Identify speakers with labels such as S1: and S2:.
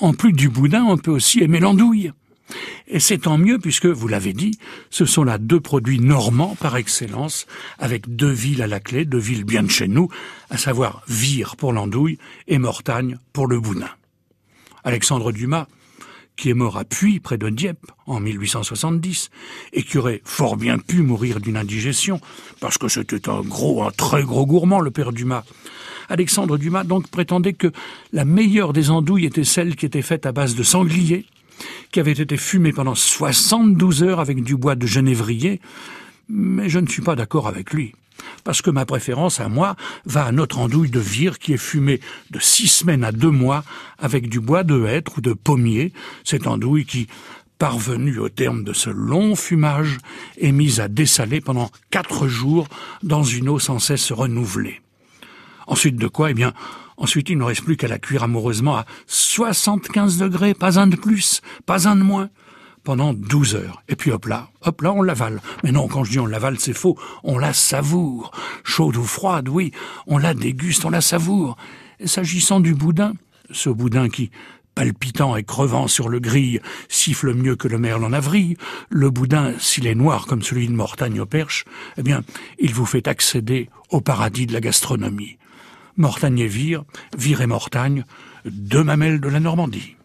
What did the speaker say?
S1: en plus du boudin, on peut aussi aimer l'andouille. Et c'est tant mieux puisque, vous l'avez dit, ce sont là deux produits normands par excellence, avec deux villes à la clé, deux villes bien de chez nous, à savoir Vire pour l'andouille et Mortagne pour le boudin. Alexandre Dumas, qui est mort à Puy, près de Dieppe, en 1870, et qui aurait fort bien pu mourir d'une indigestion, parce que c'était un gros, un très gros gourmand, le père Dumas. Alexandre Dumas donc prétendait que la meilleure des andouilles était celle qui était faite à base de sanglier, qui avait été fumée pendant 72 heures avec du bois de genévrier, mais je ne suis pas d'accord avec lui parce que ma préférence à moi va à notre andouille de vire qui est fumée de six semaines à deux mois avec du bois de hêtre ou de pommier, cette andouille qui, parvenue au terme de ce long fumage, est mise à dessaler pendant quatre jours dans une eau sans cesse renouvelée. Ensuite de quoi, eh bien, ensuite il ne reste plus qu'à la cuire amoureusement à 75 degrés, pas un de plus, pas un de moins pendant 12 heures. Et puis hop là, hop là, on l'avale. Mais non, quand je dis on l'avale, c'est faux. On la savoure. Chaude ou froide, oui. On la déguste, on la savoure. S'agissant du boudin, ce boudin qui, palpitant et crevant sur le grille, siffle mieux que le merle en avril, le boudin, s'il est noir comme celui de Mortagne au Perche, eh bien, il vous fait accéder au paradis de la gastronomie. Mortagne et Vire, Vire et Mortagne, deux mamelles de la Normandie.